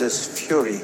this fury.